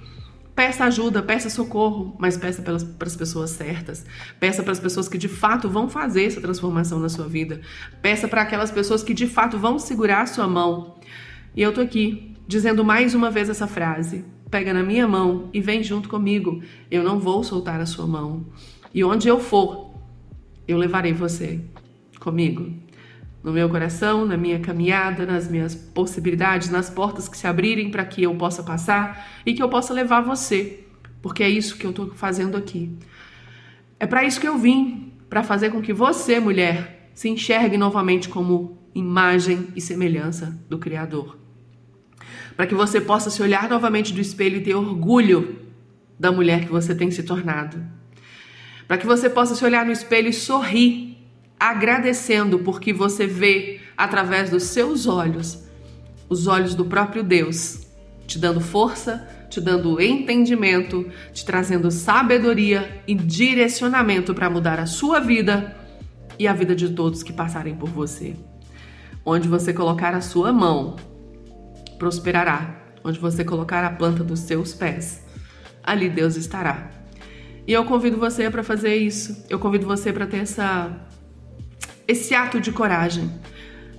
S1: Peça ajuda, peça socorro, mas peça para as pessoas certas. Peça para as pessoas que de fato vão fazer essa transformação na sua vida. Peça para aquelas pessoas que de fato vão segurar a sua mão. E eu tô aqui dizendo mais uma vez essa frase: pega na minha mão e vem junto comigo. Eu não vou soltar a sua mão. E onde eu for, eu levarei você comigo. No meu coração, na minha caminhada, nas minhas possibilidades, nas portas que se abrirem para que eu possa passar e que eu possa levar você, porque é isso que eu estou fazendo aqui. É para isso que eu vim, para fazer com que você, mulher, se enxergue novamente como imagem e semelhança do Criador para que você possa se olhar novamente do espelho e ter orgulho da mulher que você tem se tornado. Para que você possa se olhar no espelho e sorrir, agradecendo porque você vê através dos seus olhos, os olhos do próprio Deus, te dando força, te dando entendimento, te trazendo sabedoria e direcionamento para mudar a sua vida e a vida de todos que passarem por você. Onde você colocar a sua mão, prosperará. Onde você colocar a planta dos seus pés, ali Deus estará. E eu convido você para fazer isso. Eu convido você para ter essa esse ato de coragem.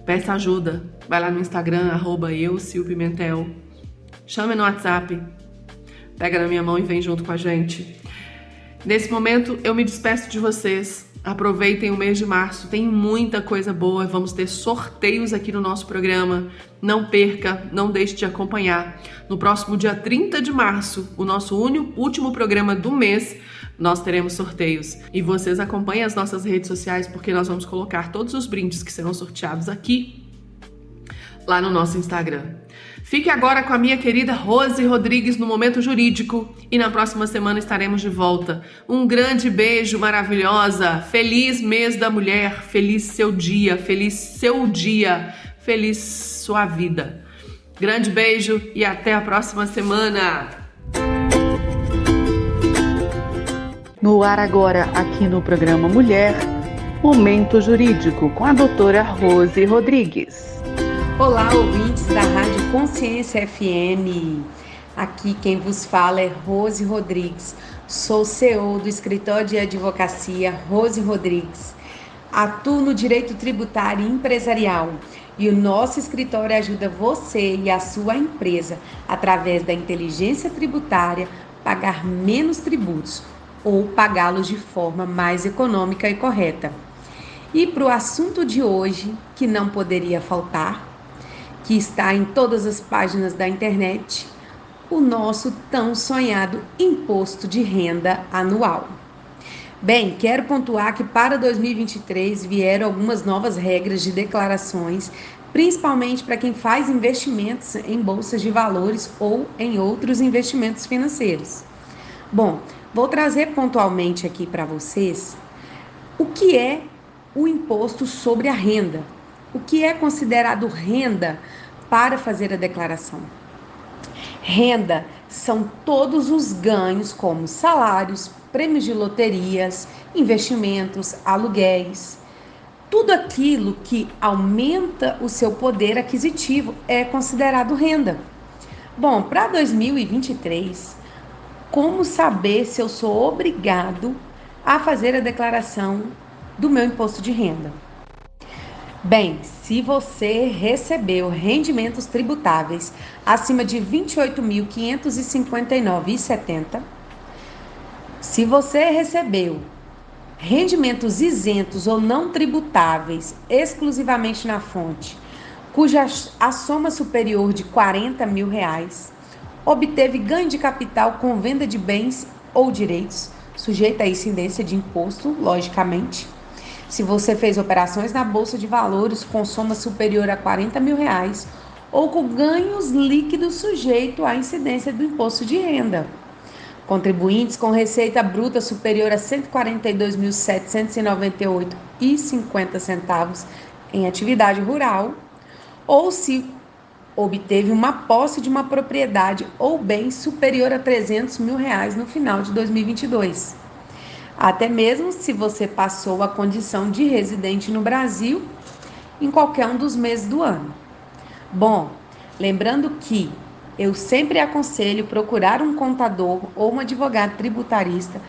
S1: Peça ajuda. Vai lá no Instagram, arroba eu, Sil Pimentel. Chame no WhatsApp. Pega na minha mão e vem junto com a gente. Nesse momento, eu me despeço de vocês. Aproveitem o mês de março, tem muita coisa boa. Vamos ter sorteios aqui no nosso programa. Não perca, não deixe de acompanhar. No próximo dia 30 de março, o nosso último programa do mês, nós teremos sorteios. E vocês acompanhem as nossas redes sociais porque nós vamos colocar todos os brindes que serão sorteados aqui lá no nosso Instagram. Fique agora com a minha querida Rose Rodrigues no Momento Jurídico e na próxima semana estaremos de volta. Um grande beijo maravilhosa, feliz mês da mulher, feliz seu dia, feliz seu dia, feliz sua vida. Grande beijo e até a próxima semana.
S4: No ar agora, aqui no programa Mulher, Momento Jurídico com a doutora Rose Rodrigues.
S5: Olá, ouvintes da Consciência FM. Aqui quem vos fala é Rose Rodrigues. Sou CEO do escritório de advocacia Rose Rodrigues. atuo no direito tributário e empresarial. E o nosso escritório ajuda você e a sua empresa, através da inteligência tributária, pagar menos tributos ou pagá-los de forma mais econômica e correta. E para o assunto de hoje, que não poderia faltar, que está em todas as páginas da internet, o nosso tão sonhado imposto de renda anual. Bem, quero pontuar que para 2023 vieram algumas novas regras de declarações, principalmente para quem faz investimentos em bolsas de valores ou em outros investimentos financeiros. Bom, vou trazer pontualmente aqui para vocês o que é o imposto sobre a renda, o que é considerado renda para fazer a declaração. Renda são todos os ganhos, como salários, prêmios de loterias, investimentos, aluguéis. Tudo aquilo que aumenta o seu poder aquisitivo é considerado renda. Bom, para 2023, como saber se eu sou obrigado a fazer a declaração do meu imposto de renda? Bem, se você recebeu rendimentos tributáveis acima de R$ 28.559,70, se você recebeu rendimentos isentos ou não tributáveis exclusivamente na fonte, cuja a soma superior de 40 mil reais, obteve ganho de capital com venda de bens ou direitos, sujeita a incidência de imposto, logicamente, se você fez operações na Bolsa de Valores com soma superior a 40 mil reais ou com ganhos líquidos sujeito à incidência do imposto de renda. Contribuintes com receita bruta superior a R$ 142.798,50 centavos em atividade rural, ou se obteve uma posse de uma propriedade ou bem superior a 300 mil reais no final de 2022 até mesmo se você passou a condição de residente no Brasil em qualquer um dos meses do ano. Bom, lembrando que eu sempre aconselho procurar um contador ou um advogado tributarista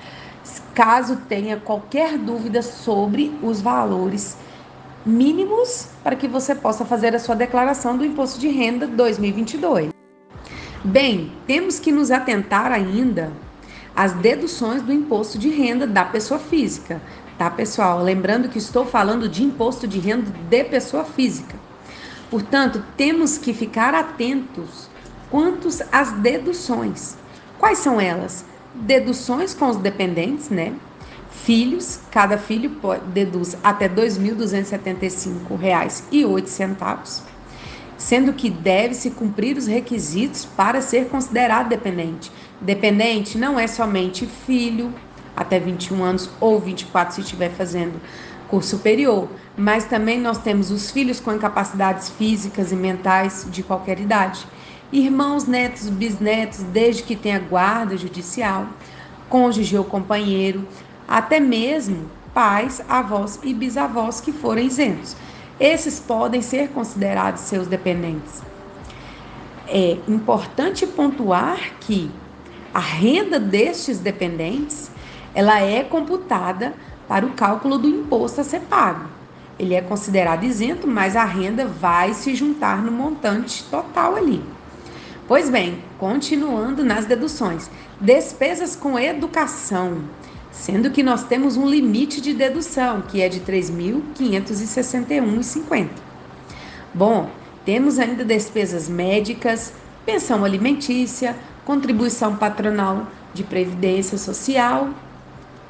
S5: caso tenha qualquer dúvida sobre os valores mínimos para que você possa fazer a sua declaração do imposto de renda 2022. Bem, temos que nos atentar ainda as deduções do imposto de renda da pessoa física, tá, pessoal? Lembrando que estou falando de imposto de renda de pessoa física. Portanto, temos que ficar atentos quanto às deduções. Quais são elas? Deduções com os dependentes, né? Filhos, cada filho deduz até R$ 2.275,08, sendo que deve-se cumprir os requisitos para ser considerado dependente Dependente não é somente filho até 21 anos ou 24 se estiver fazendo curso superior, mas também nós temos os filhos com incapacidades físicas e mentais de qualquer idade, irmãos, netos, bisnetos, desde que tenha guarda judicial, cônjuge ou companheiro, até mesmo pais, avós e bisavós que forem isentos. Esses podem ser considerados seus dependentes. É importante pontuar que a renda destes dependentes, ela é computada para o cálculo do imposto a ser pago. Ele é considerado isento, mas a renda vai se juntar no montante total ali. Pois bem, continuando nas deduções, despesas com educação, sendo que nós temos um limite de dedução, que é de R$ 3.561,50. Bom, temos ainda despesas médicas, pensão alimentícia, contribuição patronal de previdência social.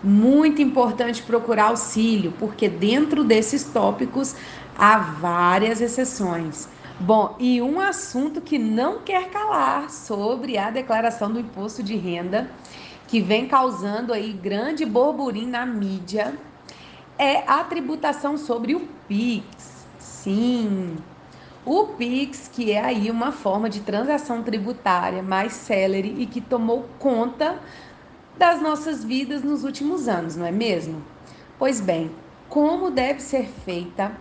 S5: Muito importante procurar auxílio, porque dentro desses tópicos há várias exceções. Bom, e um assunto que não quer calar sobre a declaração do imposto de renda, que vem causando aí grande burburinho na mídia, é a tributação sobre o PIX. Sim, o Pix, que é aí uma forma de transação tributária mais célere e que tomou conta das nossas vidas nos últimos anos, não é mesmo? Pois bem, como deve ser feita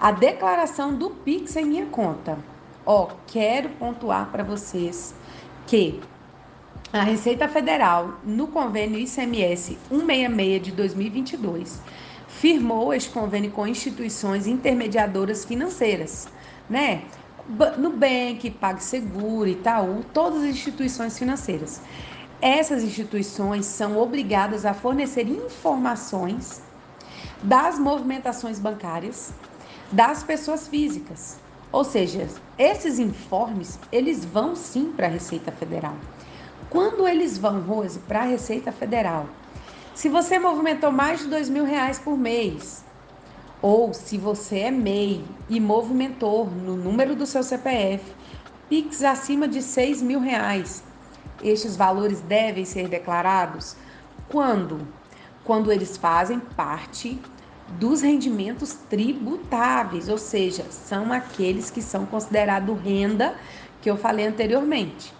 S5: a declaração do Pix em minha conta? Ó, quero pontuar para vocês que a Receita Federal, no convênio ICMS 166 de 2022, firmou este convênio com instituições intermediadoras financeiras, né? Nubank, PagSeguro, Itaú, todas as instituições financeiras. Essas instituições são obrigadas a fornecer informações das movimentações bancárias das pessoas físicas. Ou seja, esses informes, eles vão sim para a Receita Federal. Quando eles vão, Rose, para a Receita Federal? Se você movimentou mais de dois mil reais por mês, ou se você é MEI e movimentou no número do seu CPF PIX acima de 6 mil reais, estes valores devem ser declarados quando? Quando eles fazem parte dos rendimentos tributáveis, ou seja, são aqueles que são considerados renda que eu falei anteriormente.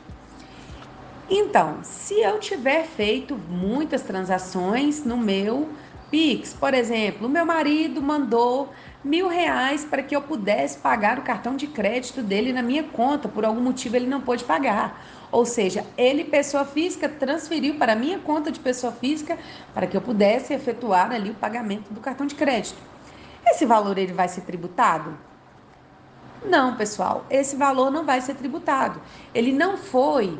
S5: Então, se eu tiver feito muitas transações no meu Pix, por exemplo, meu marido mandou mil reais para que eu pudesse pagar o cartão de crédito dele na minha conta, por algum motivo ele não pôde pagar. Ou seja, ele, pessoa física, transferiu para a minha conta de pessoa física para que eu pudesse efetuar ali o pagamento do cartão de crédito. Esse valor ele vai ser tributado? Não, pessoal, esse valor não vai ser tributado. Ele não foi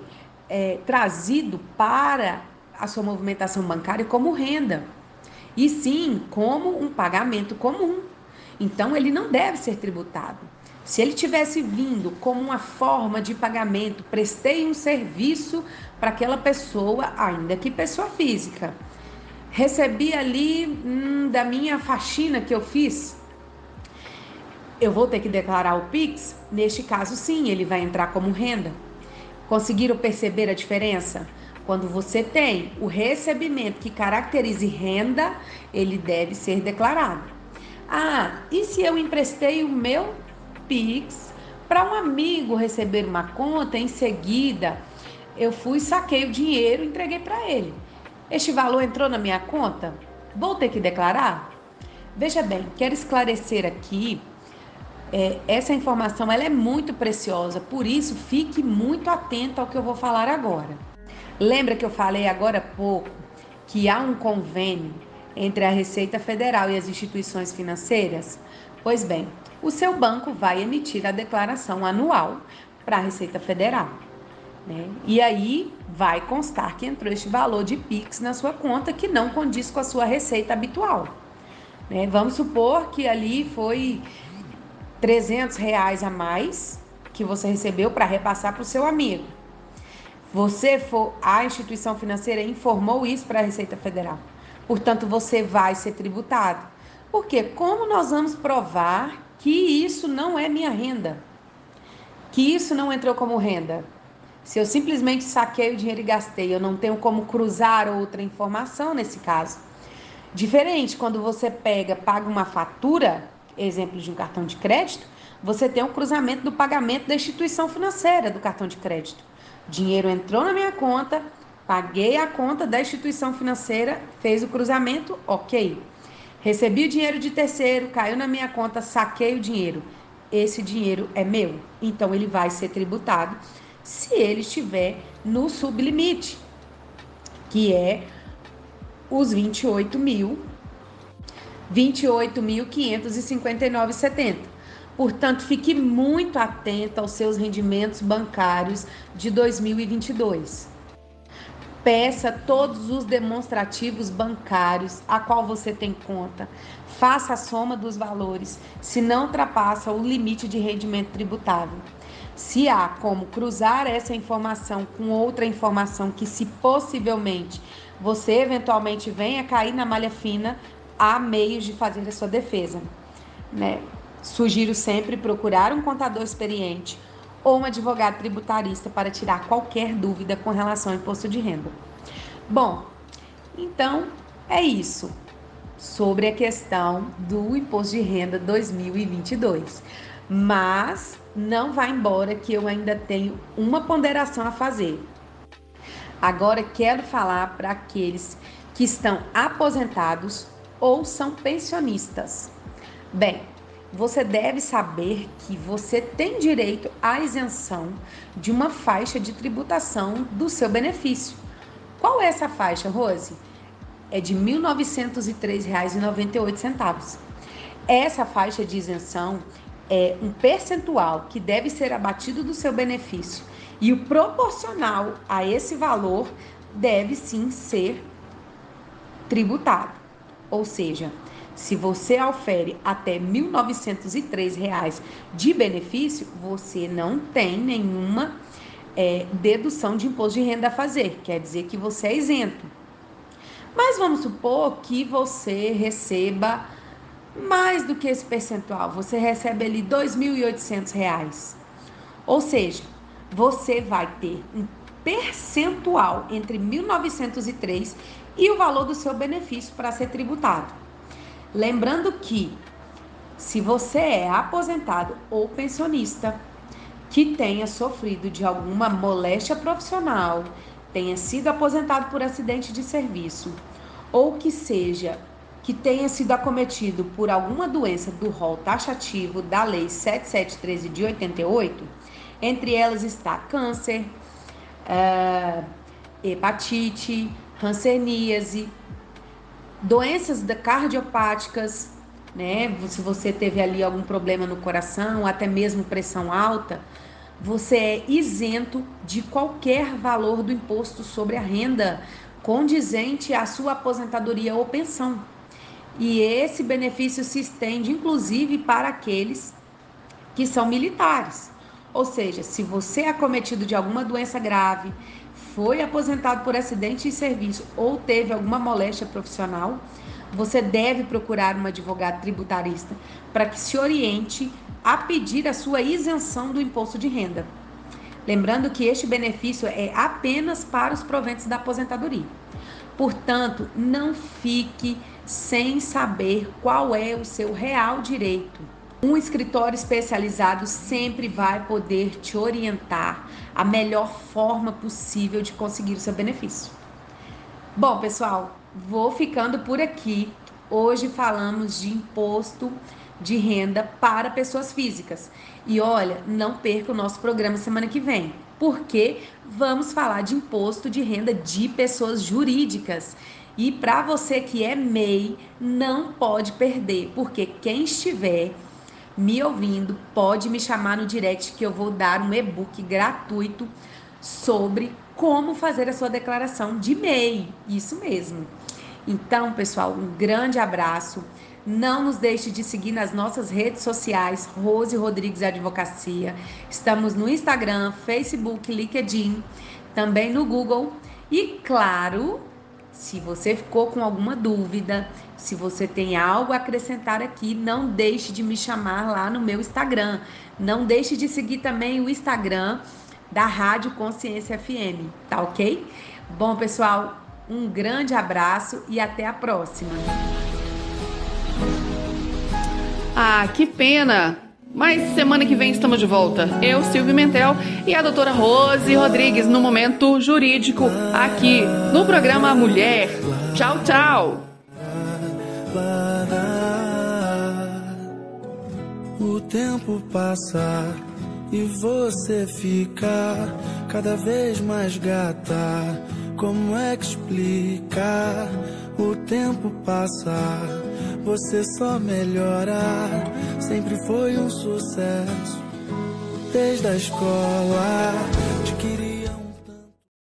S5: é, trazido para a sua movimentação bancária como renda e sim como um pagamento comum. Então, ele não deve ser tributado. Se ele tivesse vindo como uma forma de pagamento, prestei um serviço para aquela pessoa, ainda que pessoa física, recebi ali hum, da minha faxina que eu fiz, eu vou ter que declarar o Pix? Neste caso, sim, ele vai entrar como renda. Conseguiram perceber a diferença? Quando você tem o recebimento que caracterize renda, ele deve ser declarado. Ah, e se eu emprestei o meu Pix para um amigo receber uma conta, em seguida eu fui, saquei o dinheiro e entreguei para ele. Este valor entrou na minha conta? Vou ter que declarar? Veja bem, quero esclarecer aqui é, essa informação ela é muito preciosa, por isso fique muito atento ao que eu vou falar agora. Lembra que eu falei agora há pouco que há um convênio entre a Receita Federal e as instituições financeiras? Pois bem, o seu banco vai emitir a declaração anual para a Receita Federal. Né? E aí vai constar que entrou este valor de PIX na sua conta que não condiz com a sua receita habitual. Né? Vamos supor que ali foi 300 reais a mais que você recebeu para repassar para o seu amigo. Você for, a instituição financeira informou isso para a Receita Federal. Portanto, você vai ser tributado. Porque como nós vamos provar que isso não é minha renda? Que isso não entrou como renda? Se eu simplesmente saquei o dinheiro e gastei, eu não tenho como cruzar outra informação nesse caso. Diferente quando você pega, paga uma fatura, exemplo de um cartão de crédito, você tem um cruzamento do pagamento da instituição financeira do cartão de crédito. Dinheiro entrou na minha conta, paguei a conta da instituição financeira, fez o cruzamento, ok. Recebi o dinheiro de terceiro, caiu na minha conta, saquei o dinheiro. Esse dinheiro é meu, então ele vai ser tributado se ele estiver no sublimite, que é os 28 mil, 28.559,70. Portanto, fique muito atento aos seus rendimentos bancários de 2022. Peça todos os demonstrativos bancários a qual você tem conta. Faça a soma dos valores, se não ultrapassa o limite de rendimento tributável. Se há como cruzar essa informação com outra informação que, se possivelmente você eventualmente venha cair na malha fina, há meios de fazer a sua defesa. Né? Sugiro sempre procurar um contador experiente ou um advogado tributarista para tirar qualquer dúvida com relação ao imposto de renda. Bom, então é isso sobre a questão do imposto de renda 2022. Mas não vá embora que eu ainda tenho uma ponderação a fazer. Agora quero falar para aqueles que estão aposentados ou são pensionistas. Bem, você deve saber que você tem direito à isenção de uma faixa de tributação do seu benefício. Qual é essa faixa, Rose? é de R$ 1.903,98. Essa faixa de isenção é um percentual que deve ser abatido do seu benefício e o proporcional a esse valor deve sim ser tributado. Ou seja, se você ofere até R$ 1.903 de benefício, você não tem nenhuma é, dedução de imposto de renda a fazer, quer dizer que você é isento. Mas vamos supor que você receba mais do que esse percentual, você recebe ali R$ 2.800. Ou seja, você vai ter um percentual entre 1903 e o valor do seu benefício para ser tributado. Lembrando que se você é aposentado ou pensionista que tenha sofrido de alguma moléstia profissional, tenha sido aposentado por acidente de serviço ou que seja que tenha sido acometido por alguma doença do rol taxativo da Lei 7713 de 88, entre elas está câncer, uh, hepatite, hanseníase, doenças cardiopáticas, né? Se você teve ali algum problema no coração, até mesmo pressão alta, você é isento de qualquer valor do imposto sobre a renda condizente à sua aposentadoria ou pensão. E esse benefício se estende inclusive para aqueles que são militares. Ou seja, se você é acometido de alguma doença grave, foi aposentado por acidente de serviço ou teve alguma moléstia profissional, você deve procurar um advogado tributarista para que se oriente a pedir a sua isenção do imposto de renda. Lembrando que este benefício é apenas para os proventos da aposentadoria. Portanto, não fique sem saber qual é o seu real direito. Um escritório especializado sempre vai poder te orientar a melhor forma possível de conseguir o seu benefício. Bom, pessoal, vou ficando por aqui. Hoje falamos de imposto de renda para pessoas físicas. E olha, não perca o nosso programa semana que vem, porque vamos falar de imposto de renda de pessoas jurídicas. E para você que é MEI, não pode perder, porque quem estiver me ouvindo pode me chamar no direct que eu vou dar um e-book gratuito sobre como fazer a sua declaração de MEI. Isso mesmo. Então, pessoal, um grande abraço. Não nos deixe de seguir nas nossas redes sociais, Rose Rodrigues Advocacia. Estamos no Instagram, Facebook, LinkedIn, também no Google. E claro, se você ficou com alguma dúvida, se você tem algo a acrescentar aqui, não deixe de me chamar lá no meu Instagram. Não deixe de seguir também o Instagram da Rádio Consciência FM, tá ok? Bom, pessoal, um grande abraço e até a próxima.
S1: Ah, que pena! Mas semana que vem estamos de volta. Eu, Silvio Mentel e a doutora Rose Rodrigues no Momento Jurídico, aqui no programa Mulher. Tchau, tchau!
S2: O tempo passa e você fica cada vez mais gata. Como é que explicar? O tempo passa você só melhora. Sempre foi um sucesso. Desde a escola, te queria.